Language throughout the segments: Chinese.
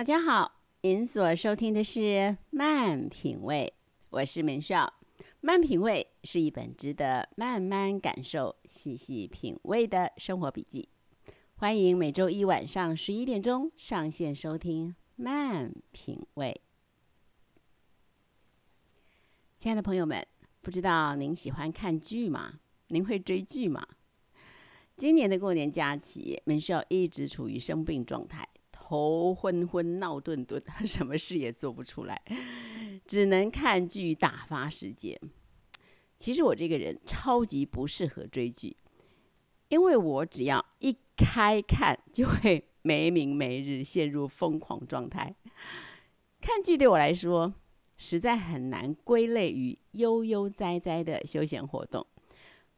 大家好，您所收听的是《慢品味》，我是明少。《慢品味》是一本值得慢慢感受、细细品味的生活笔记。欢迎每周一晚上十一点钟上线收听《慢品味》。亲爱的朋友们，不知道您喜欢看剧吗？您会追剧吗？今年的过年假期，明少一直处于生病状态。头昏昏、闹顿顿，什么事也做不出来，只能看剧打发时间。其实我这个人超级不适合追剧，因为我只要一开看，就会没明没日陷入疯狂状态。看剧对我来说，实在很难归类于悠悠哉哉的休闲活动，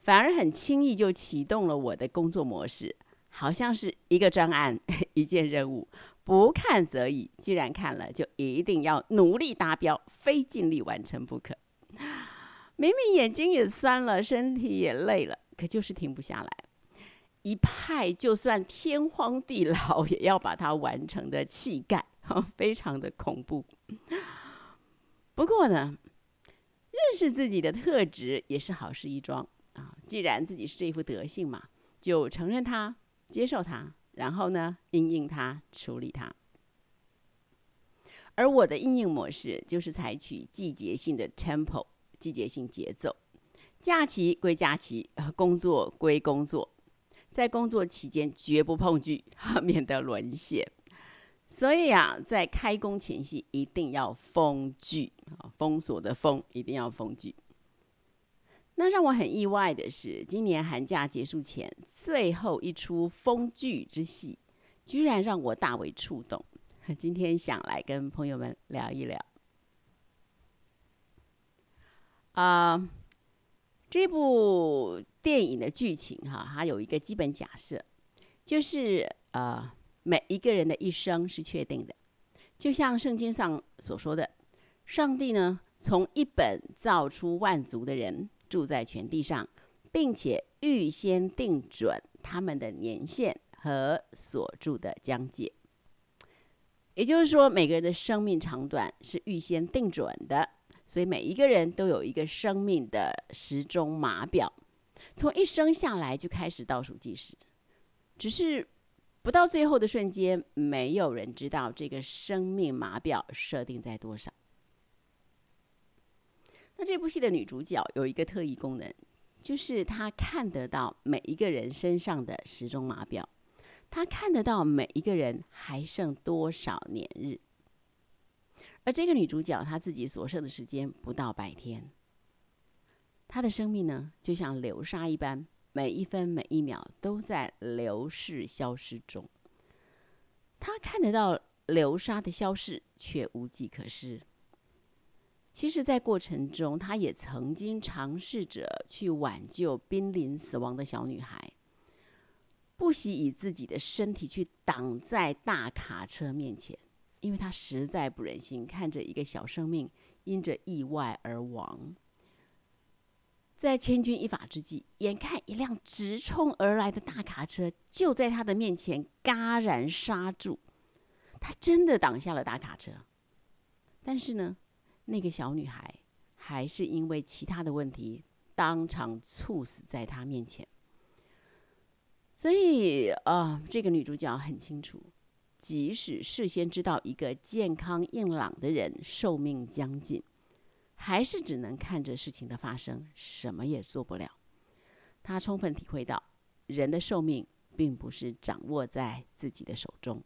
反而很轻易就启动了我的工作模式。好像是一个专案，一件任务，不看则已。既然看了，就一定要努力达标，非尽力完成不可。明明眼睛也酸了，身体也累了，可就是停不下来。一派就算天荒地老，也要把它完成的气概，非常的恐怖。不过呢，认识自己的特质也是好事一桩啊。既然自己是这副德性嘛，就承认它。接受它，然后呢，应应它，处理它。而我的应应模式就是采取季节性的 tempo，季节性节奏。假期归假期，工作归工作，在工作期间绝不碰剧，免得沦陷。所以啊，在开工前夕一定要封剧啊，封锁的封一定要封剧。那让我很意外的是，今年寒假结束前最后一出风剧之戏，居然让我大为触动。今天想来跟朋友们聊一聊。啊，这部电影的剧情哈，它有一个基本假设，就是呃，每一个人的一生是确定的，就像圣经上所说的，上帝呢从一本造出万族的人。住在全地上，并且预先定准他们的年限和所住的疆界。也就是说，每个人的生命长短是预先定准的，所以每一个人都有一个生命的时钟码表，从一生下来就开始倒数计时。只是不到最后的瞬间，没有人知道这个生命码表设定在多少。那这部戏的女主角有一个特异功能，就是她看得到每一个人身上的时钟码表，她看得到每一个人还剩多少年日。而这个女主角她自己所剩的时间不到百天，她的生命呢就像流沙一般，每一分每一秒都在流逝消失中。她看得到流沙的消逝，却无计可施。其实，在过程中，他也曾经尝试着去挽救濒临死亡的小女孩，不惜以自己的身体去挡在大卡车面前，因为他实在不忍心看着一个小生命因着意外而亡。在千钧一发之际，眼看一辆直冲而来的大卡车就在他的面前戛然刹住，他真的挡下了大卡车，但是呢？那个小女孩还是因为其他的问题当场猝死在他面前，所以啊，这个女主角很清楚，即使事先知道一个健康硬朗的人寿命将近，还是只能看着事情的发生，什么也做不了。她充分体会到，人的寿命并不是掌握在自己的手中。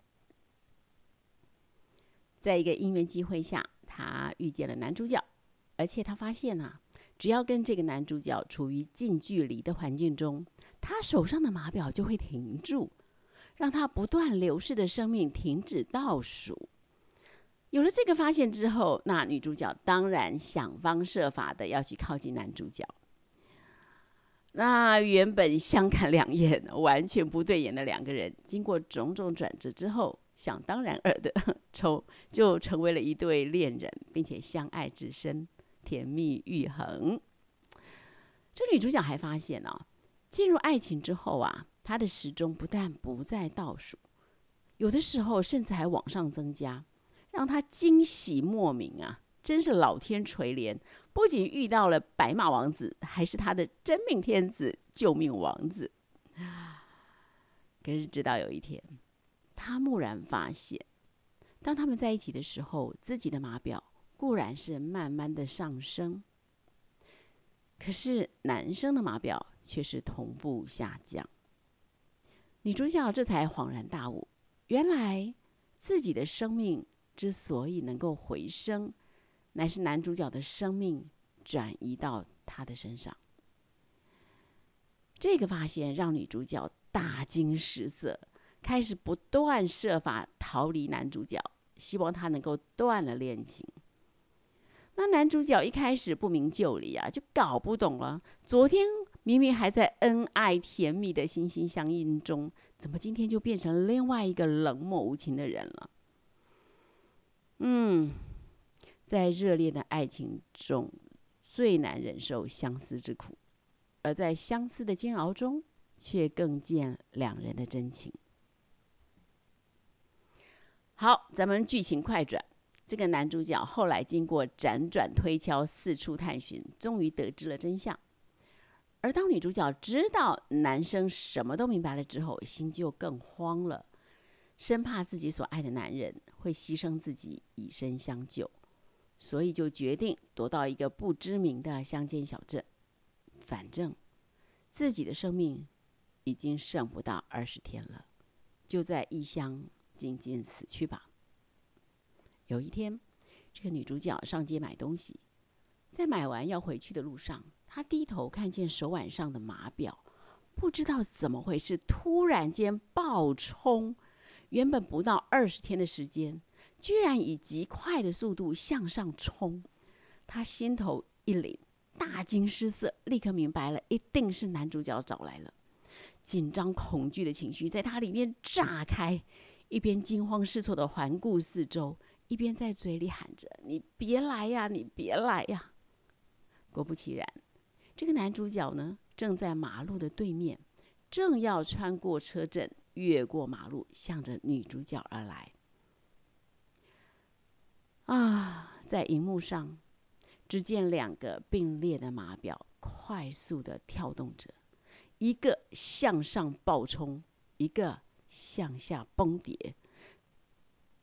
在一个因缘机会下。他遇见了男主角，而且他发现啊，只要跟这个男主角处于近距离的环境中，他手上的码表就会停住，让他不断流逝的生命停止倒数。有了这个发现之后，那女主角当然想方设法的要去靠近男主角。那原本相看两眼、完全不对眼的两个人，经过种种转折之后。想当然尔的，抽就成为了一对恋人，并且相爱至深，甜蜜愈恒。这女主角还发现啊，进入爱情之后啊，她的时钟不但不再倒数，有的时候甚至还往上增加，让她惊喜莫名啊！真是老天垂怜，不仅遇到了白马王子，还是他的真命天子、救命王子。可是直到有一天，他蓦然发现，当他们在一起的时候，自己的码表固然是慢慢的上升，可是男生的码表却是同步下降。女主角这才恍然大悟，原来自己的生命之所以能够回升，乃是男主角的生命转移到他的身上。这个发现让女主角大惊失色，开始不断设法逃离男主角，希望他能够断了恋情。那男主角一开始不明就里啊，就搞不懂了，昨天。明明还在恩爱甜蜜的心心相印中，怎么今天就变成另外一个冷漠无情的人了？嗯，在热烈的爱情中，最难忍受相思之苦，而在相思的煎熬中，却更见两人的真情。好，咱们剧情快转，这个男主角后来经过辗转推敲、四处探寻，终于得知了真相。而当女主角知道男生什么都明白了之后，心就更慌了，生怕自己所爱的男人会牺牲自己以身相救，所以就决定躲到一个不知名的乡间小镇。反正自己的生命已经剩不到二十天了，就在异乡静静死去吧。有一天，这个女主角上街买东西，在买完要回去的路上。她低头看见手腕上的码表，不知道怎么回事，突然间暴冲，原本不到二十天的时间，居然以极快的速度向上冲。她心头一凛，大惊失色，立刻明白了，一定是男主角找来了。紧张恐惧的情绪在他里面炸开，一边惊慌失措的环顾四周，一边在嘴里喊着：“你别来呀，你别来呀！”果不其然。这个男主角呢，正在马路的对面，正要穿过车阵，越过马路，向着女主角而来。啊，在荧幕上，只见两个并列的码表快速的跳动着，一个向上暴冲，一个向下崩跌。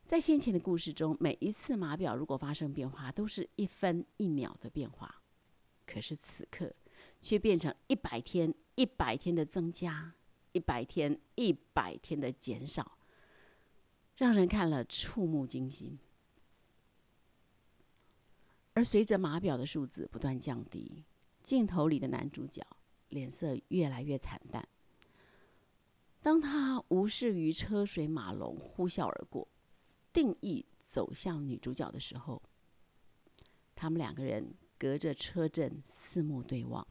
在先前的故事中，每一次码表如果发生变化，都是一分一秒的变化，可是此刻。却变成一百天、一百天的增加，一百天、一百天的减少，让人看了触目惊心。而随着码表的数字不断降低，镜头里的男主角脸色越来越惨淡。当他无视于车水马龙，呼啸而过，定义走向女主角的时候，他们两个人隔着车阵四目对望。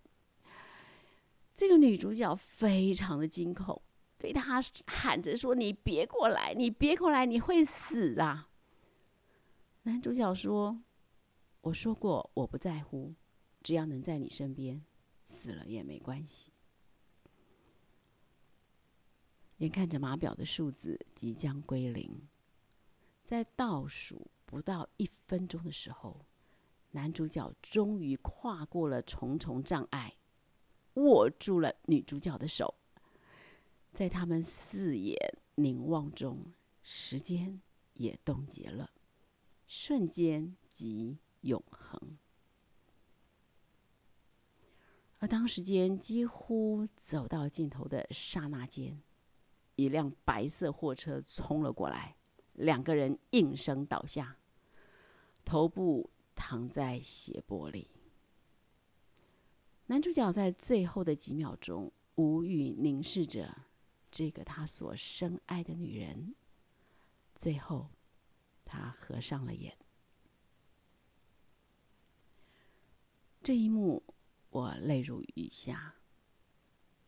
这个女主角非常的惊恐，对他喊着说：“你别过来，你别过来，你会死啊！”男主角说：“我说过我不在乎，只要能在你身边，死了也没关系。”眼看着码表的数字即将归零，在倒数不到一分钟的时候，男主角终于跨过了重重障碍。握住了女主角的手，在他们四眼凝望中，时间也冻结了，瞬间即永恒。而当时间几乎走到尽头的刹那间，一辆白色货车冲了过来，两个人应声倒下，头部躺在斜坡里。男主角在最后的几秒钟无语凝视着这个他所深爱的女人，最后，他合上了眼。这一幕我泪如雨下，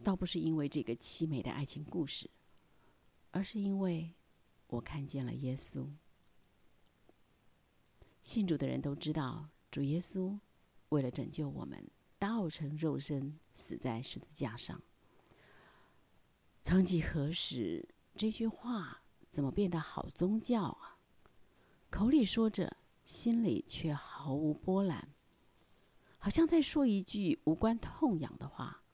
倒不是因为这个凄美的爱情故事，而是因为我看见了耶稣。信主的人都知道，主耶稣为了拯救我们。道成肉身，死在十字架上。曾几何时，这句话怎么变得好宗教啊？口里说着，心里却毫无波澜，好像在说一句无关痛痒的话，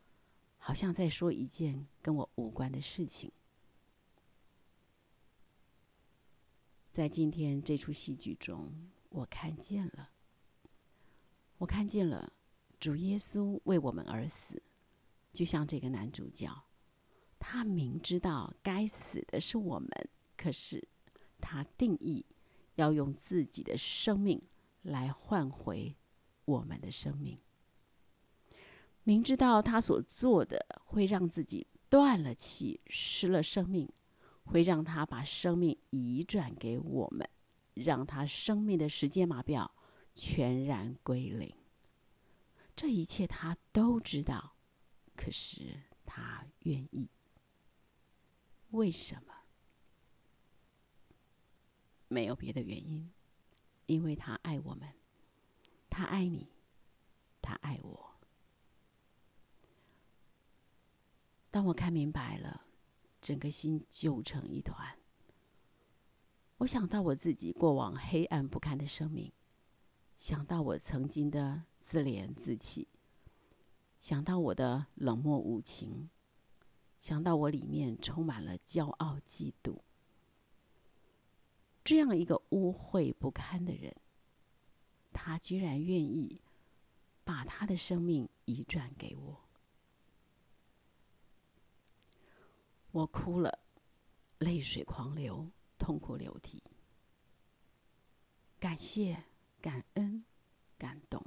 好像在说一件跟我无关的事情。在今天这出戏剧中，我看见了，我看见了主耶稣为我们而死，就像这个男主角，他明知道该死的是我们。可是，他定义要用自己的生命来换回我们的生命。明知道他所做的会让自己断了气、失了生命，会让他把生命移转给我们，让他生命的时间码表全然归零。这一切他都知道，可是他愿意。为什么？没有别的原因，因为他爱我们，他爱你，他爱我。当我看明白了，整个心揪成一团。我想到我自己过往黑暗不堪的生命，想到我曾经的自怜自弃，想到我的冷漠无情，想到我里面充满了骄傲嫉妒。这样一个污秽不堪的人，他居然愿意把他的生命移转给我。我哭了，泪水狂流，痛哭流涕。感谢、感恩、感动，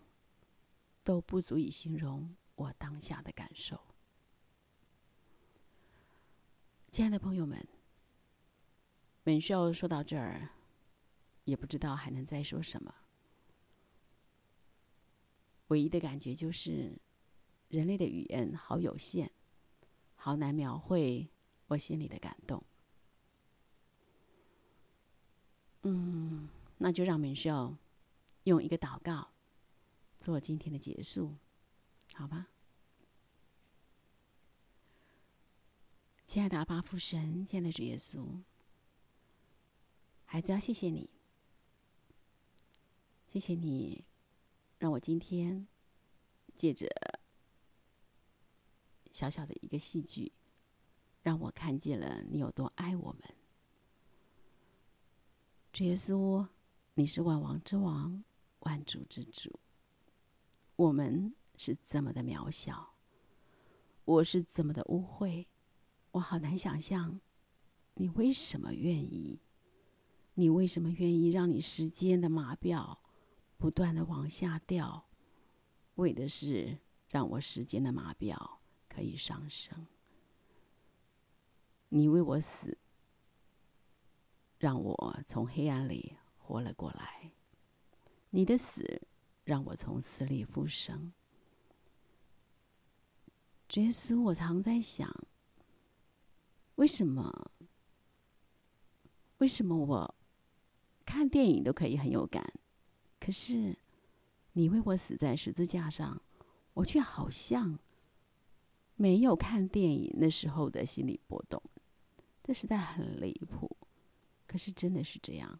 都不足以形容我当下的感受。亲爱的朋友们。本秀说到这儿，也不知道还能再说什么。唯一的感觉就是，人类的语言好有限，好难描绘我心里的感动。嗯，那就让明秀用一个祷告做今天的结束，好吧？亲爱的阿巴父神，亲爱的主耶稣。孩子要谢谢你，谢谢你，让我今天借着小小的一个戏剧，让我看见了你有多爱我们。主耶稣，你是万王之王，万主之主，我们是这么的渺小，我是怎么的污秽，我好难想象，你为什么愿意。你为什么愿意让你时间的码表不断的往下掉？为的是让我时间的码表可以上升。你为我死，让我从黑暗里活了过来。你的死让我从死里复生。耶稣，我常在想，为什么？为什么我？看电影都可以很有感，可是你为我死在十字架上，我却好像没有看电影那时候的心理波动，这实在很离谱。可是真的是这样，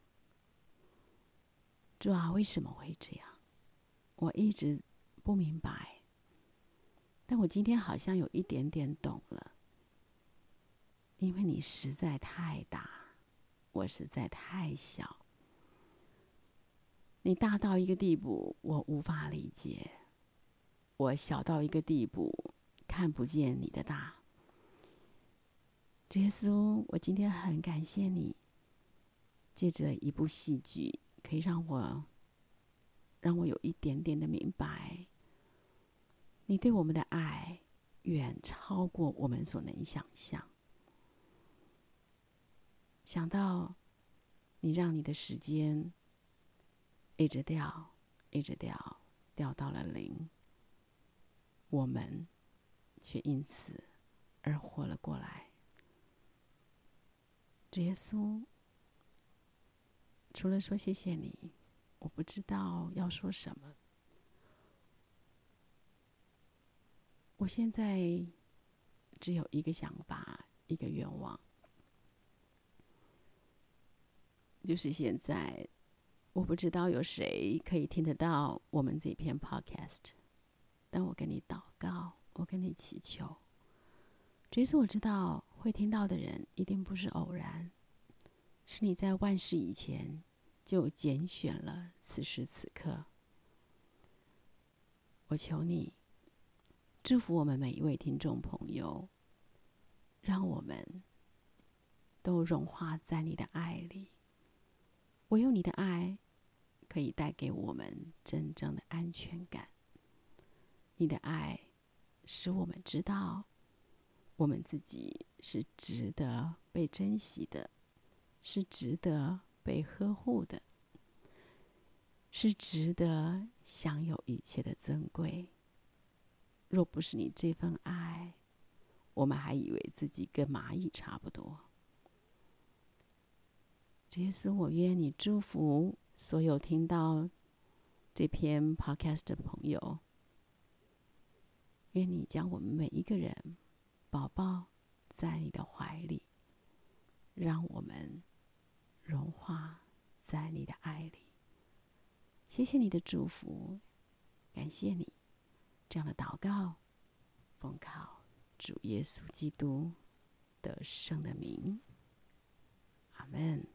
主啊，为什么会这样？我一直不明白，但我今天好像有一点点懂了，因为你实在太大，我实在太小。你大到一个地步，我无法理解；我小到一个地步，看不见你的大。耶稣，我今天很感谢你，借着一部戏剧，可以让我让我有一点点的明白，你对我们的爱远超过我们所能想象。想到你让你的时间。一直掉，一直掉，掉到了零。我们却因此而活了过来。耶稣，除了说谢谢你，我不知道要说什么。我现在只有一个想法，一个愿望，就是现在，我不知道有谁可以听得到我们这篇 Podcast，但我跟你祷告，我跟你祈求。这次我知道会听到的人一定不是偶然，是你在万事以前就拣选了此时此刻。我求你祝福我们每一位听众朋友，让我们都融化在你的爱里。唯有你的爱可以带给我们真正的安全感。你的爱使我们知道。我们自己是值得被珍惜的，是值得被呵护的，是值得享有一切的尊贵。若不是你这份爱，我们还以为自己跟蚂蚁差不多。耶稣，我愿你祝福所有听到这篇 podcast 的朋友，愿你将我们每一个人。宝宝在你的怀里，让我们融化在你的爱里。谢谢你的祝福，感谢你这样的祷告，奉靠主耶稣基督得胜的名，阿门。